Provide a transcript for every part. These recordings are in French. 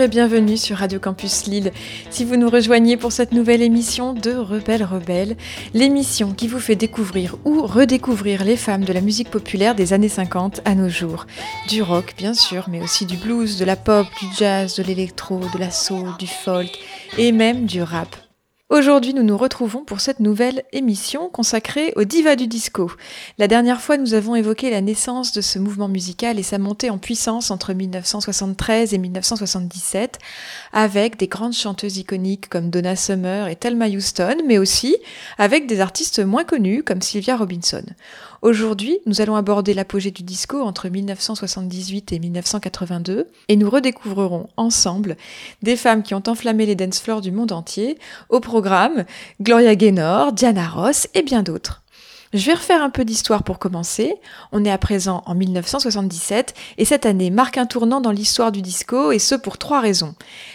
et bienvenue sur Radio Campus Lille. Si vous nous rejoignez pour cette nouvelle émission de Rebelle Rebelle, l'émission qui vous fait découvrir ou redécouvrir les femmes de la musique populaire des années 50 à nos jours. Du rock bien sûr, mais aussi du blues, de la pop, du jazz, de l'électro, de la soul, du folk et même du rap. Aujourd'hui, nous nous retrouvons pour cette nouvelle émission consacrée au diva du disco. La dernière fois, nous avons évoqué la naissance de ce mouvement musical et sa montée en puissance entre 1973 et 1977, avec des grandes chanteuses iconiques comme Donna Summer et Thelma Houston, mais aussi avec des artistes moins connus comme Sylvia Robinson. Aujourd'hui, nous allons aborder l'apogée du disco entre 1978 et 1982 et nous redécouvrerons ensemble des femmes qui ont enflammé les dance floors du monde entier, au programme Gloria Gaynor, Diana Ross et bien d'autres. Je vais refaire un peu d'histoire pour commencer. On est à présent en 1977 et cette année marque un tournant dans l'histoire du disco et ce pour trois raisons.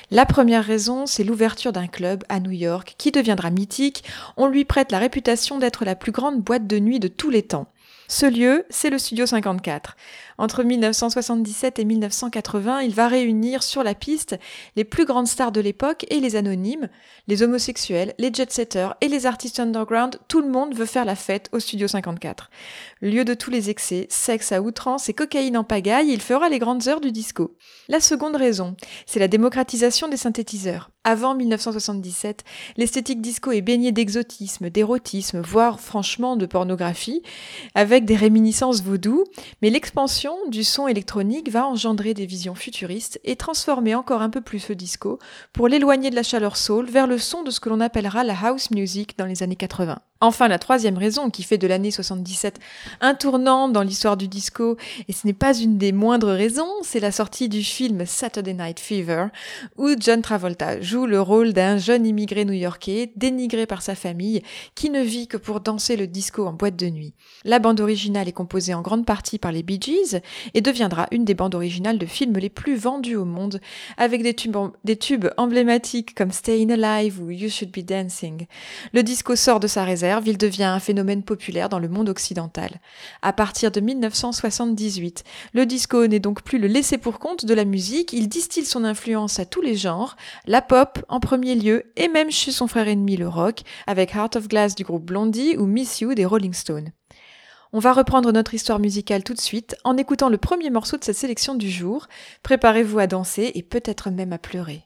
La première raison, c'est l'ouverture d'un club à New York qui deviendra mythique. On lui prête la réputation d'être la plus grande boîte de nuit de tous les temps. Ce lieu, c'est le Studio 54. Entre 1977 et 1980, il va réunir sur la piste les plus grandes stars de l'époque et les anonymes, les homosexuels, les jet-setters et les artistes underground. Tout le monde veut faire la fête au Studio 54. Lieu de tous les excès, sexe à outrance et cocaïne en pagaille, il fera les grandes heures du disco. La seconde raison, c'est la démocratisation des synthétiseurs. Avant 1977, l'esthétique disco est baignée d'exotisme, d'érotisme, voire franchement de pornographie, avec des réminiscences vaudou, mais l'expansion du son électronique va engendrer des visions futuristes et transformer encore un peu plus le disco pour l'éloigner de la chaleur soul vers le son de ce que l'on appellera la house music dans les années 80. Enfin, la troisième raison qui fait de l'année 77 un tournant dans l'histoire du disco, et ce n'est pas une des moindres raisons, c'est la sortie du film Saturday Night Fever, où John Travolta joue le rôle d'un jeune immigré new-yorkais, dénigré par sa famille, qui ne vit que pour danser le disco en boîte de nuit. La bande originale est composée en grande partie par les Bee Gees, et deviendra une des bandes originales de films les plus vendues au monde, avec des tubes, emblématiques comme Staying Alive ou You Should Be Dancing. Le disco sort de sa réserve, il devient un phénomène populaire dans le monde occidental. À partir de 1978, le disco n'est donc plus le laisser pour compte de la musique, il distille son influence à tous les genres, la pop en premier lieu et même chez son frère ennemi le rock, avec Heart of Glass du groupe Blondie ou Miss You des Rolling Stones. On va reprendre notre histoire musicale tout de suite en écoutant le premier morceau de cette sélection du jour. Préparez-vous à danser et peut-être même à pleurer.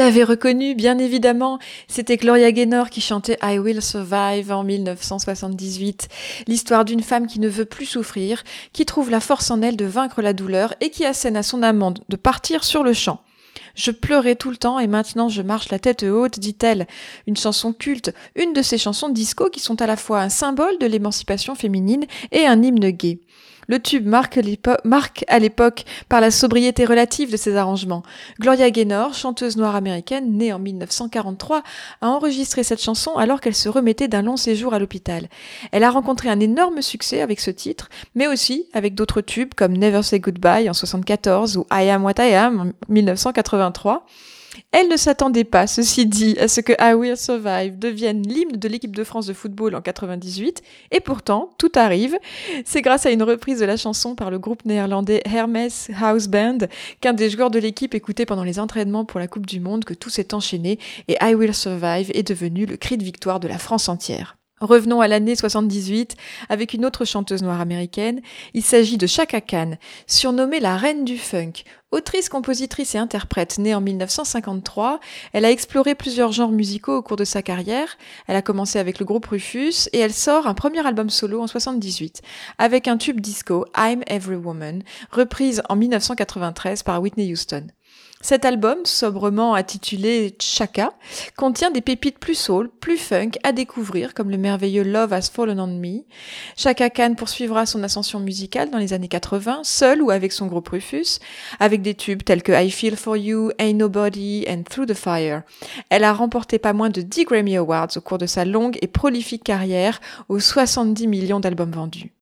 l'avez reconnu, bien évidemment, c'était Gloria Gaynor qui chantait I Will Survive en 1978, l'histoire d'une femme qui ne veut plus souffrir, qui trouve la force en elle de vaincre la douleur et qui assène à son amant de partir sur le champ. Je pleurais tout le temps et maintenant je marche la tête haute, dit-elle. Une chanson culte, une de ces chansons disco qui sont à la fois un symbole de l'émancipation féminine et un hymne gay. Le tube marque, à l'époque par la sobriété relative de ses arrangements. Gloria Gaynor, chanteuse noire américaine née en 1943, a enregistré cette chanson alors qu'elle se remettait d'un long séjour à l'hôpital. Elle a rencontré un énorme succès avec ce titre, mais aussi avec d'autres tubes comme Never Say Goodbye en 1974 ou I Am What I Am en 1983. Elle ne s'attendait pas, ceci dit, à ce que I Will Survive devienne l'hymne de l'équipe de France de football en 98, et pourtant, tout arrive. C'est grâce à une reprise de la chanson par le groupe néerlandais Hermes House Band qu'un des joueurs de l'équipe écoutait pendant les entraînements pour la Coupe du Monde que tout s'est enchaîné et I Will Survive est devenu le cri de victoire de la France entière. Revenons à l'année 78 avec une autre chanteuse noire américaine. Il s'agit de Chaka Khan, surnommée la reine du funk. Autrice, compositrice et interprète née en 1953, elle a exploré plusieurs genres musicaux au cours de sa carrière. Elle a commencé avec le groupe Rufus et elle sort un premier album solo en 78 avec un tube disco I'm Every Woman, reprise en 1993 par Whitney Houston. Cet album, sobrement intitulé Chaka, contient des pépites plus soul, plus funk à découvrir, comme le merveilleux Love Has Fallen on Me. Chaka Khan poursuivra son ascension musicale dans les années 80, seule ou avec son groupe Rufus, avec des tubes tels que I Feel For You, Ain't Nobody and Through the Fire. Elle a remporté pas moins de 10 Grammy Awards au cours de sa longue et prolifique carrière aux 70 millions d'albums vendus.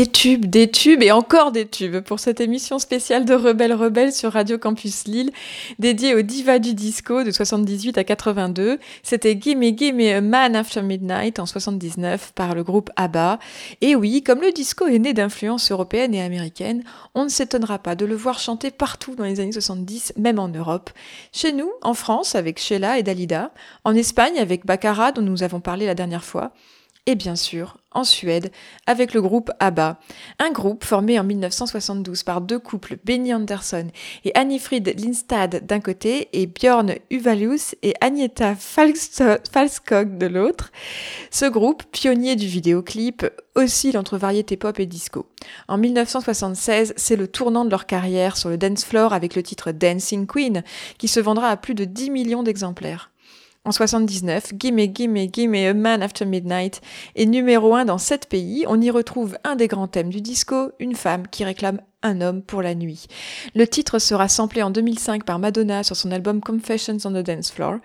Des tubes, des tubes et encore des tubes pour cette émission spéciale de Rebelle Rebelle sur Radio Campus Lille, dédiée aux divas du disco de 78 à 82. C'était Gimme Gimme a Man After Midnight en 79 par le groupe ABBA. Et oui, comme le disco est né d'influences européennes et américaines, on ne s'étonnera pas de le voir chanter partout dans les années 70, même en Europe. Chez nous, en France, avec Sheila et Dalida, en Espagne avec Baccara dont nous avons parlé la dernière fois, et bien sûr en Suède avec le groupe ABBA, un groupe formé en 1972 par deux couples, Benny Andersson et Annifrid Lindstad d'un côté et Björn Uvalius et Agneta Falskog de l'autre. Ce groupe, pionnier du vidéoclip, oscille entre variété pop et disco. En 1976, c'est le tournant de leur carrière sur le dance floor avec le titre Dancing Queen qui se vendra à plus de 10 millions d'exemplaires. En 79, Gimme Gimme Gimme A Man After Midnight est numéro 1 dans 7 pays. On y retrouve un des grands thèmes du disco, une femme qui réclame un homme pour la nuit. Le titre sera samplé en 2005 par Madonna sur son album Confessions on the Dance Floor.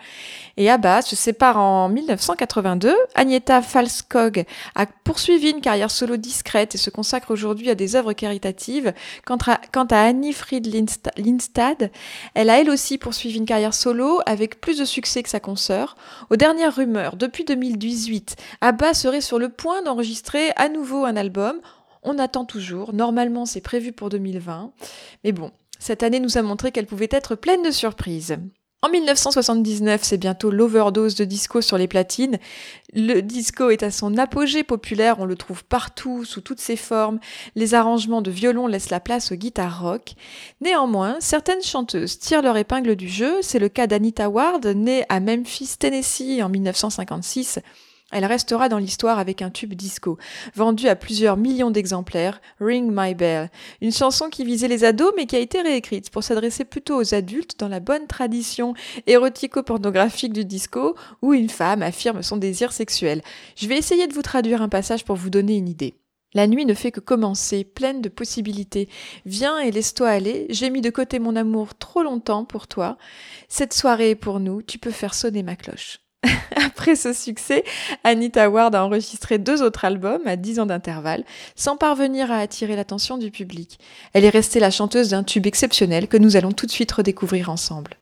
Et ABBA se sépare en 1982. Agneta Falskog a poursuivi une carrière solo discrète et se consacre aujourd'hui à des œuvres caritatives. Quant à, Annie Fried Lindstad, elle a elle aussi poursuivi une carrière solo avec plus de succès que sa consoeur. Aux dernières rumeurs, depuis 2018, ABBA serait sur le point d'enregistrer à nouveau un album on attend toujours. Normalement, c'est prévu pour 2020. Mais bon, cette année nous a montré qu'elle pouvait être pleine de surprises. En 1979, c'est bientôt l'overdose de disco sur les platines. Le disco est à son apogée populaire, on le trouve partout, sous toutes ses formes. Les arrangements de violon laissent la place aux guitares rock. Néanmoins, certaines chanteuses tirent leur épingle du jeu. C'est le cas d'Anita Ward, née à Memphis, Tennessee en 1956. Elle restera dans l'histoire avec un tube disco, vendu à plusieurs millions d'exemplaires, Ring My Bell, une chanson qui visait les ados mais qui a été réécrite pour s'adresser plutôt aux adultes dans la bonne tradition érotico-pornographique du disco où une femme affirme son désir sexuel. Je vais essayer de vous traduire un passage pour vous donner une idée. La nuit ne fait que commencer, pleine de possibilités. Viens et laisse-toi aller. J'ai mis de côté mon amour trop longtemps pour toi. Cette soirée est pour nous. Tu peux faire sonner ma cloche. Après ce succès, Anita Ward a enregistré deux autres albums à 10 ans d'intervalle, sans parvenir à attirer l'attention du public. Elle est restée la chanteuse d'un tube exceptionnel que nous allons tout de suite redécouvrir ensemble.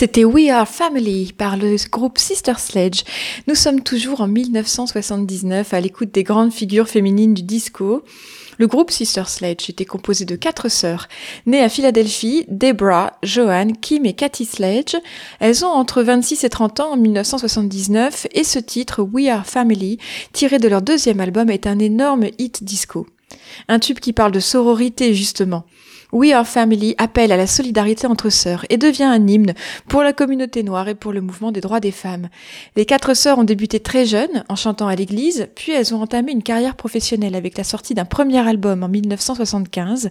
C'était We Are Family par le groupe Sister Sledge. Nous sommes toujours en 1979 à l'écoute des grandes figures féminines du disco. Le groupe Sister Sledge était composé de quatre sœurs, nées à Philadelphie, Debra, Joanne, Kim et Cathy Sledge. Elles ont entre 26 et 30 ans en 1979 et ce titre, We Are Family, tiré de leur deuxième album, est un énorme hit disco. Un tube qui parle de sororité justement. We Are Family appelle à la solidarité entre sœurs et devient un hymne pour la communauté noire et pour le mouvement des droits des femmes. Les quatre sœurs ont débuté très jeunes en chantant à l'église, puis elles ont entamé une carrière professionnelle avec la sortie d'un premier album en 1975,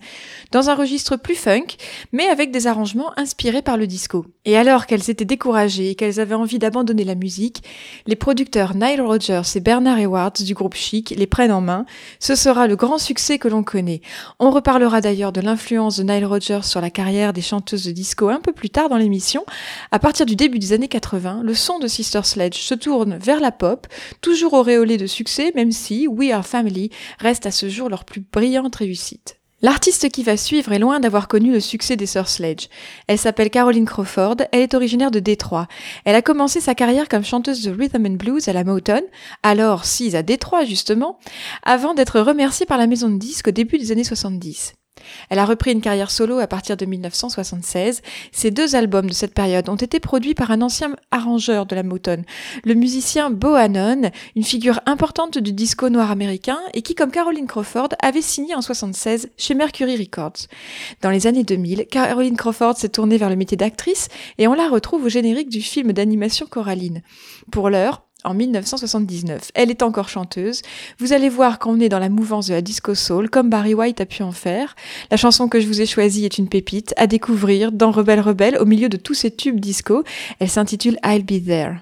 dans un registre plus funk, mais avec des arrangements inspirés par le disco. Et alors qu'elles étaient découragées et qu'elles avaient envie d'abandonner la musique, les producteurs Nile Rodgers et Bernard Edwards du groupe Chic les prennent en main. Ce sera le grand succès que l'on connaît. On reparlera d'ailleurs de l'influence de Nile Rodgers sur la carrière des chanteuses de disco un peu plus tard dans l'émission, à partir du début des années 80, le son de Sister Sledge se tourne vers la pop, toujours auréolé de succès, même si We Are Family reste à ce jour leur plus brillante réussite. L'artiste qui va suivre est loin d'avoir connu le succès des Sœurs Sledge. Elle s'appelle Caroline Crawford, elle est originaire de Détroit. Elle a commencé sa carrière comme chanteuse de rhythm and blues à la Motown, alors sise à Détroit justement, avant d'être remerciée par la maison de disques au début des années 70. Elle a repris une carrière solo à partir de 1976. Ces deux albums de cette période ont été produits par un ancien arrangeur de la Motown, le musicien Bo Hannon, une figure importante du disco noir américain et qui, comme Caroline Crawford, avait signé en 76 chez Mercury Records. Dans les années 2000, Caroline Crawford s'est tournée vers le métier d'actrice et on la retrouve au générique du film d'animation Coraline. Pour l'heure, en 1979. Elle est encore chanteuse. Vous allez voir qu'on est dans la mouvance de la disco soul, comme Barry White a pu en faire. La chanson que je vous ai choisie est une pépite à découvrir dans Rebelle Rebelle au milieu de tous ces tubes disco. Elle s'intitule I'll Be There.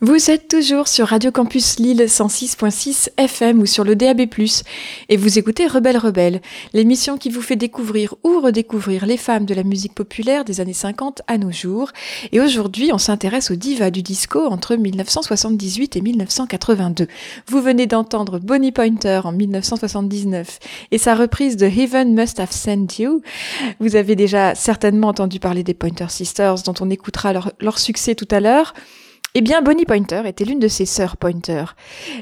Vous êtes toujours sur Radio Campus Lille 106.6 FM ou sur le DAB+, et vous écoutez Rebelle Rebelle, l'émission qui vous fait découvrir ou redécouvrir les femmes de la musique populaire des années 50 à nos jours. Et aujourd'hui, on s'intéresse aux divas du disco entre 1978 et 1982. Vous venez d'entendre Bonnie Pointer en 1979 et sa reprise de Heaven Must Have Sent You. Vous avez déjà certainement entendu parler des Pointer Sisters dont on écoutera leur, leur succès tout à l'heure. Eh bien, Bonnie Pointer était l'une de ses sœurs Pointer.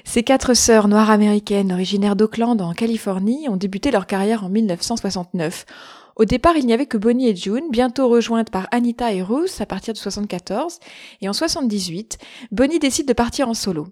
Ces quatre sœurs noires américaines originaires d'Oakland en Californie ont débuté leur carrière en 1969. Au départ, il n'y avait que Bonnie et June, bientôt rejointes par Anita et Ruth à partir de 74, et en 78, Bonnie décide de partir en solo.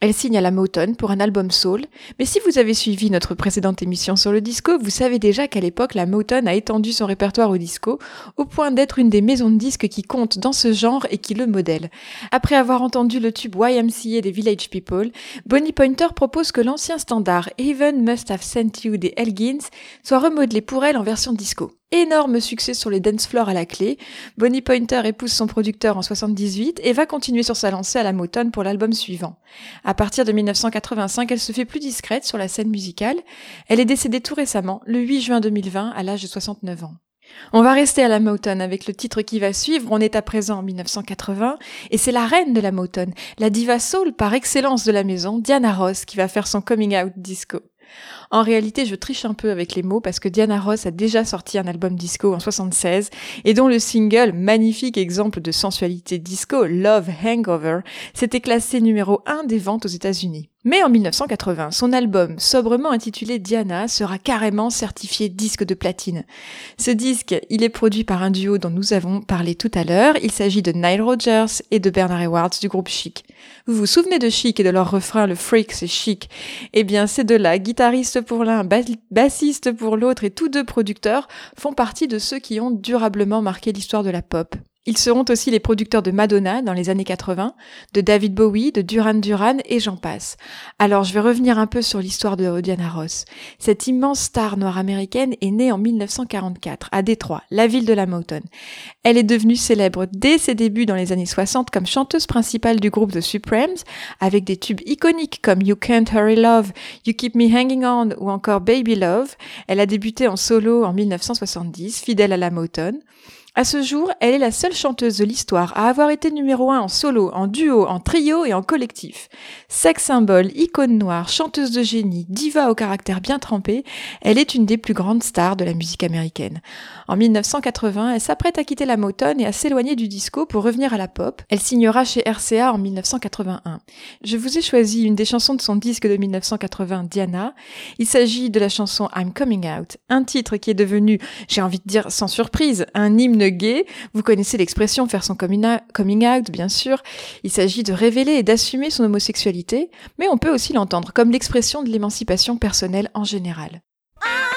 Elle signe à la Motown pour un album soul, mais si vous avez suivi notre précédente émission sur le disco, vous savez déjà qu'à l'époque, la Motown a étendu son répertoire au disco, au point d'être une des maisons de disques qui compte dans ce genre et qui le modèle. Après avoir entendu le tube YMCA des Village People, Bonnie Pointer propose que l'ancien standard Even Must Have Sent You des Elgins soit remodelé pour elle en version disco. Énorme succès sur les dance floors à la clé. Bonnie Pointer épouse son producteur en 78 et va continuer sur sa lancée à la Motown pour l'album suivant. À partir de 1985, elle se fait plus discrète sur la scène musicale. Elle est décédée tout récemment, le 8 juin 2020, à l'âge de 69 ans. On va rester à la Motown avec le titre qui va suivre. On est à présent en 1980 et c'est la reine de la Motown, la diva soul par excellence de la maison, Diana Ross, qui va faire son coming out disco. En réalité, je triche un peu avec les mots parce que Diana Ross a déjà sorti un album disco en 76 et dont le single, magnifique exemple de sensualité disco, Love Hangover, s'était classé numéro 1 des ventes aux États-Unis. Mais en 1980, son album, sobrement intitulé Diana, sera carrément certifié disque de platine. Ce disque, il est produit par un duo dont nous avons parlé tout à l'heure. Il s'agit de Nile Rodgers et de Bernard Edwards du groupe Chic. Vous vous souvenez de Chic et de leur refrain Le freak, c'est chic Eh bien, ces deux-là, guitaristes pour l'un, bassistes pour l'autre et tous deux producteurs, font partie de ceux qui ont durablement marqué l'histoire de la pop. Ils seront aussi les producteurs de Madonna dans les années 80, de David Bowie, de Duran Duran et j'en passe. Alors je vais revenir un peu sur l'histoire de Diana Ross. Cette immense star noire américaine est née en 1944 à Détroit, la ville de la Motown. Elle est devenue célèbre dès ses débuts dans les années 60 comme chanteuse principale du groupe The Supremes avec des tubes iconiques comme You Can't Hurry Love, You Keep Me Hanging On ou encore Baby Love. Elle a débuté en solo en 1970, fidèle à la Motown. À ce jour, elle est la seule chanteuse de l'histoire à avoir été numéro 1 en solo, en duo, en trio et en collectif. Sex symbole, icône noire, chanteuse de génie, diva au caractère bien trempé, elle est une des plus grandes stars de la musique américaine. En 1980, elle s'apprête à quitter la Motown et à s'éloigner du disco pour revenir à la pop. Elle signera chez RCA en 1981. Je vous ai choisi une des chansons de son disque de 1980, Diana. Il s'agit de la chanson I'm Coming Out, un titre qui est devenu, j'ai envie de dire sans surprise, un hymne gay. Vous connaissez l'expression faire son coming out, bien sûr. Il s'agit de révéler et d'assumer son homosexualité, mais on peut aussi l'entendre comme l'expression de l'émancipation personnelle en général. I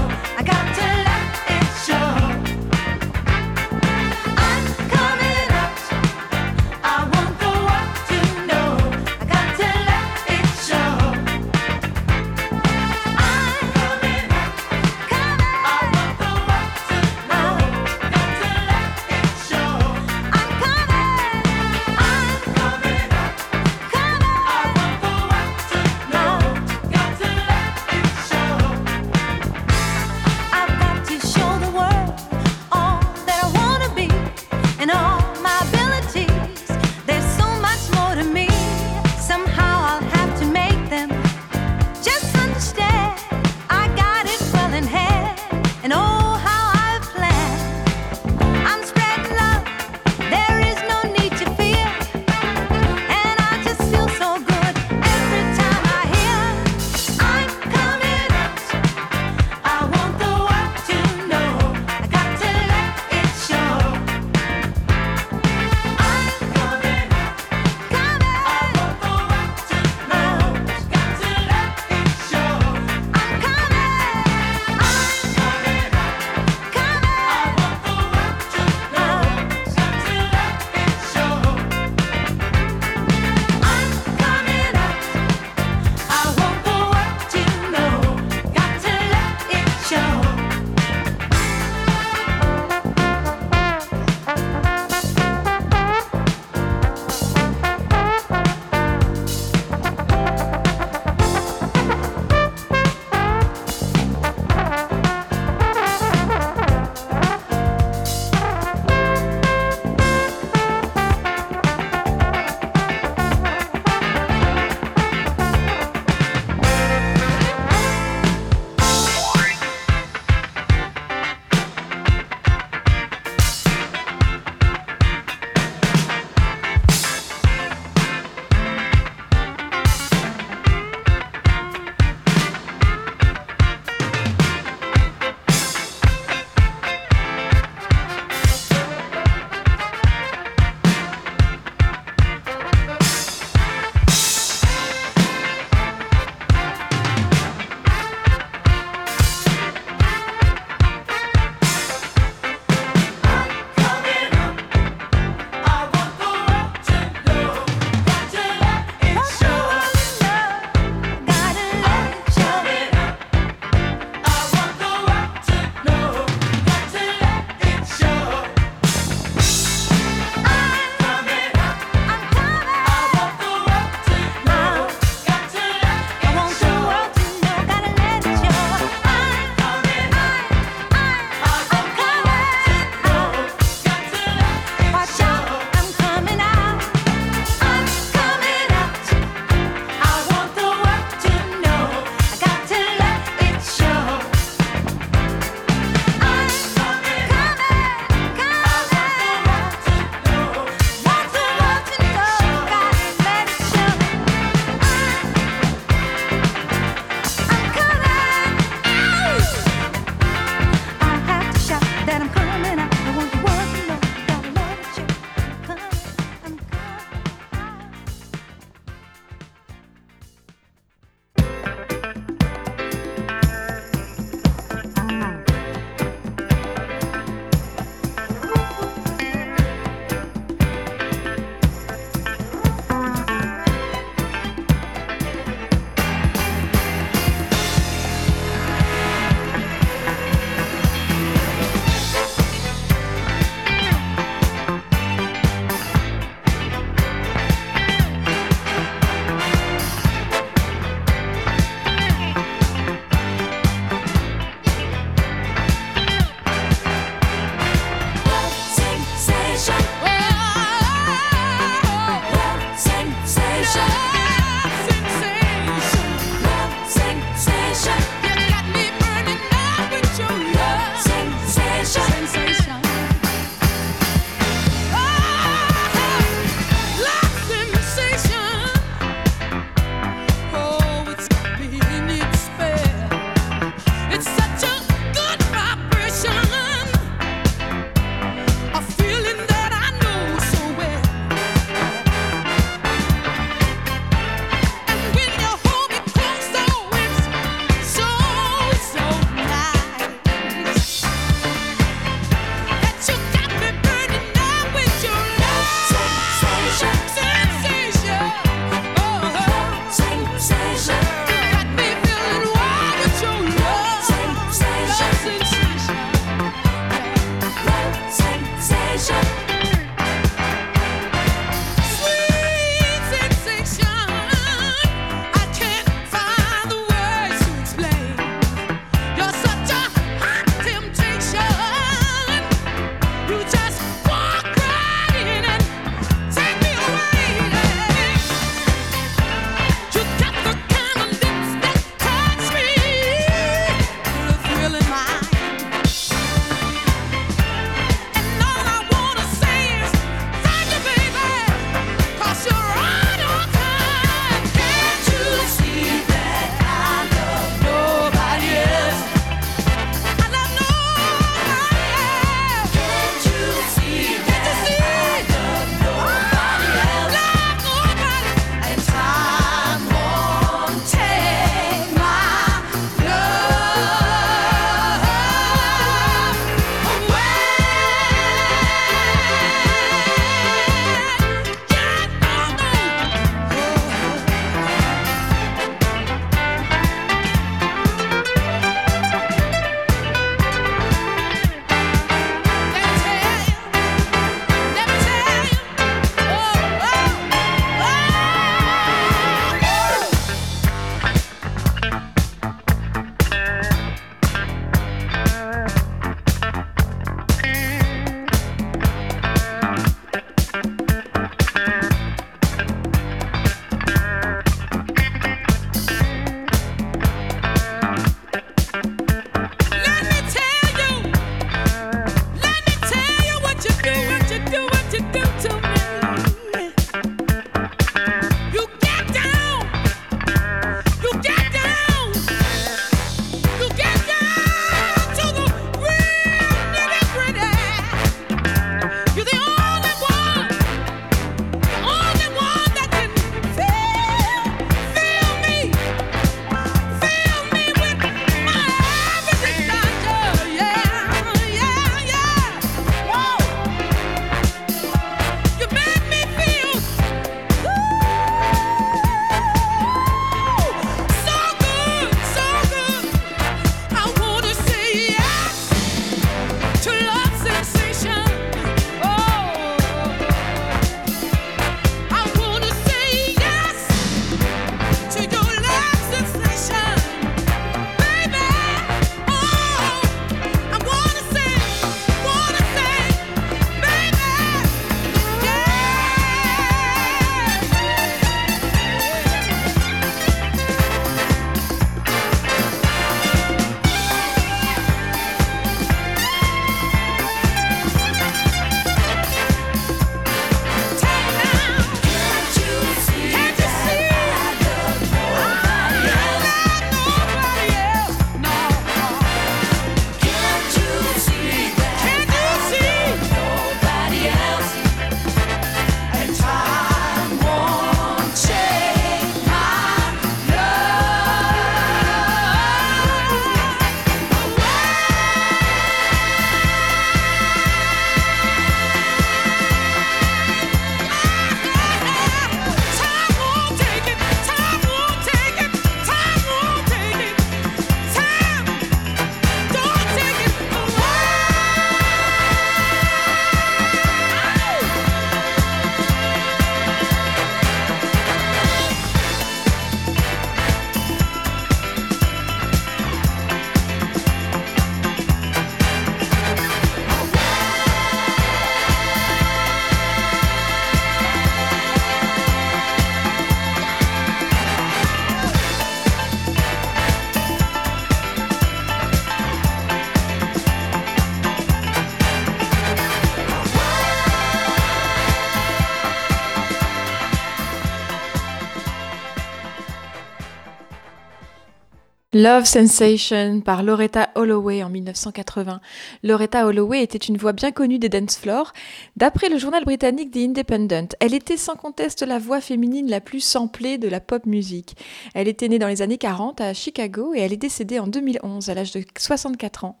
Love Sensation par Loretta Holloway en 1980. Loretta Holloway était une voix bien connue des dance floors. D'après le journal britannique The Independent, elle était sans conteste la voix féminine la plus samplée de la pop music. Elle était née dans les années 40 à Chicago et elle est décédée en 2011 à l'âge de 64 ans.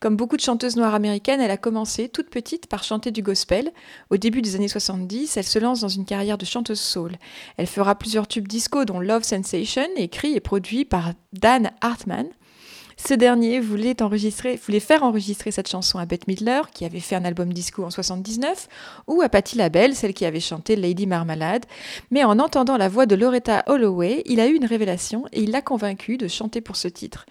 Comme beaucoup de chanteuses noires américaines, elle a commencé toute petite par chanter du gospel. Au début des années 70, elle se lance dans une carrière de chanteuse soul. Elle fera plusieurs tubes disco dont Love Sensation, écrit et produit par Dan Hartman. Ce dernier voulait, faire enregistrer cette chanson à Bette Midler, qui avait fait un album disco en 79, ou à Patti LaBelle, celle qui avait chanté Lady Marmalade. Mais en entendant la voix de Loretta Holloway, il a eu une révélation et il l'a convaincu de chanter pour ce titre.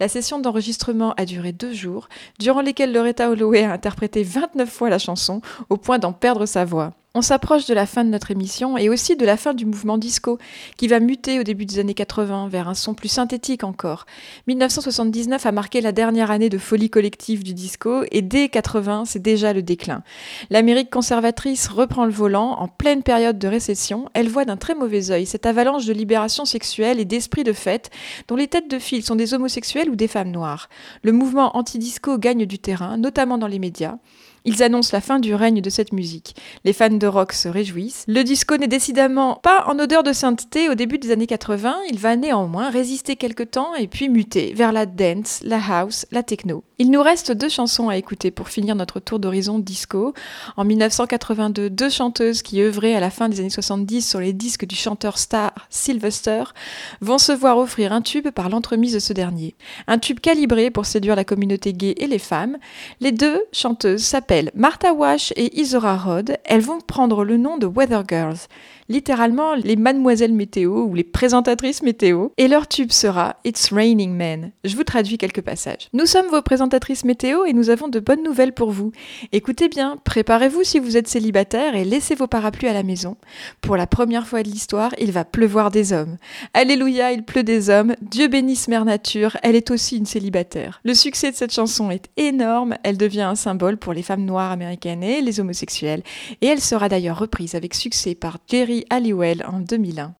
La session d'enregistrement a duré deux jours, durant lesquels Loretta Holloway a interprété 29 fois la chanson, au point d'en perdre sa voix. On s'approche de la fin de notre émission et aussi de la fin du mouvement disco, qui va muter au début des années 80 vers un son plus synthétique encore. 1979 a marqué la dernière année de folie collective du disco et dès 80, c'est déjà le déclin. L'Amérique conservatrice reprend le volant en pleine période de récession. Elle voit d'un très mauvais œil cette avalanche de libération sexuelle et d'esprit de fête dont les têtes de file sont des homosexuels ou des femmes noires. Le mouvement anti-disco gagne du terrain, notamment dans les médias. Ils annoncent la fin du règne de cette musique. Les fans de rock se réjouissent. Le disco n'est décidément pas en odeur de sainteté au début des années 80, il va néanmoins résister quelque temps et puis muter vers la dance, la house, la techno. Il nous reste deux chansons à écouter pour finir notre tour d'horizon disco. En 1982, deux chanteuses qui œuvraient à la fin des années 70 sur les disques du chanteur star Sylvester vont se voir offrir un tube par l'entremise de ce dernier. Un tube calibré pour séduire la communauté gay et les femmes. Les deux chanteuses s'appellent Martha Wash et Isora Rod. Elles vont prendre le nom de Weather Girls littéralement les mademoiselles météo ou les présentatrices météo, et leur tube sera It's Raining Men. Je vous traduis quelques passages. Nous sommes vos présentatrices météo et nous avons de bonnes nouvelles pour vous. Écoutez bien, préparez-vous si vous êtes célibataire et laissez vos parapluies à la maison. Pour la première fois de l'histoire, il va pleuvoir des hommes. Alléluia, il pleut des hommes. Dieu bénisse Mère Nature, elle est aussi une célibataire. Le succès de cette chanson est énorme, elle devient un symbole pour les femmes noires américaines et les homosexuels, et elle sera d'ailleurs reprise avec succès par Jerry Halliwell en 2001.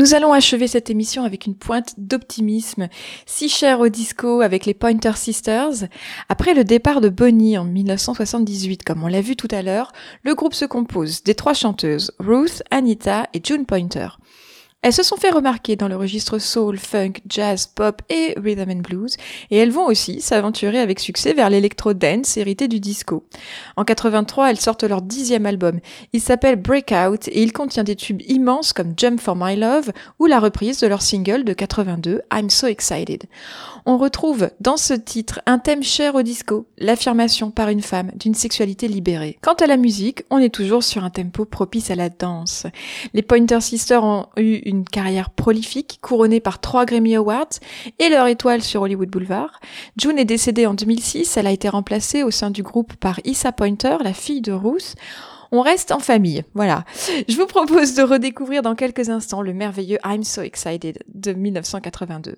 Nous allons achever cette émission avec une pointe d'optimisme, si chère au disco avec les Pointer Sisters. Après le départ de Bonnie en 1978, comme on l'a vu tout à l'heure, le groupe se compose des trois chanteuses, Ruth, Anita et June Pointer. Elles se sont fait remarquer dans le registre soul, funk, jazz, pop et rhythm and blues, et elles vont aussi s'aventurer avec succès vers l'électro-dance hérité du disco. En 83, elles sortent leur dixième album. Il s'appelle Breakout et il contient des tubes immenses comme Jump for My Love ou la reprise de leur single de 82, I'm So Excited. On retrouve dans ce titre un thème cher au disco, l'affirmation par une femme d'une sexualité libérée. Quant à la musique, on est toujours sur un tempo propice à la danse. Les Pointer Sisters ont eu une carrière prolifique, couronnée par trois Grammy Awards et leur étoile sur Hollywood Boulevard. June est décédée en 2006, elle a été remplacée au sein du groupe par Issa Pointer, la fille de Ruth. On reste en famille, voilà. Je vous propose de redécouvrir dans quelques instants le merveilleux I'm So Excited de 1982.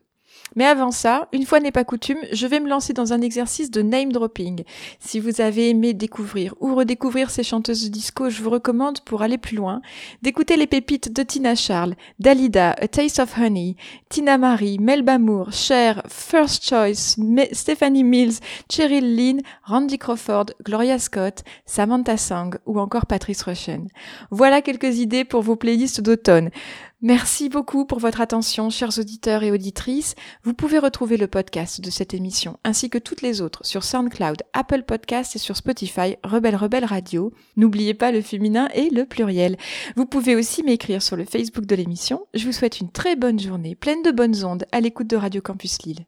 Mais avant ça, une fois n'est pas coutume, je vais me lancer dans un exercice de name dropping. Si vous avez aimé découvrir ou redécouvrir ces chanteuses de disco, je vous recommande pour aller plus loin d'écouter les pépites de Tina Charles, Dalida, A Taste of Honey, Tina Marie, Melba Moore, Cher, First Choice, Stephanie Mills, Cheryl Lynn, Randy Crawford, Gloria Scott, Samantha Sang ou encore Patrice Rushen. Voilà quelques idées pour vos playlists d'automne. Merci beaucoup pour votre attention, chers auditeurs et auditrices. Vous pouvez retrouver le podcast de cette émission ainsi que toutes les autres sur SoundCloud, Apple Podcasts et sur Spotify, Rebelle Rebelle Radio. N'oubliez pas le féminin et le pluriel. Vous pouvez aussi m'écrire sur le Facebook de l'émission. Je vous souhaite une très bonne journée, pleine de bonnes ondes à l'écoute de Radio Campus Lille.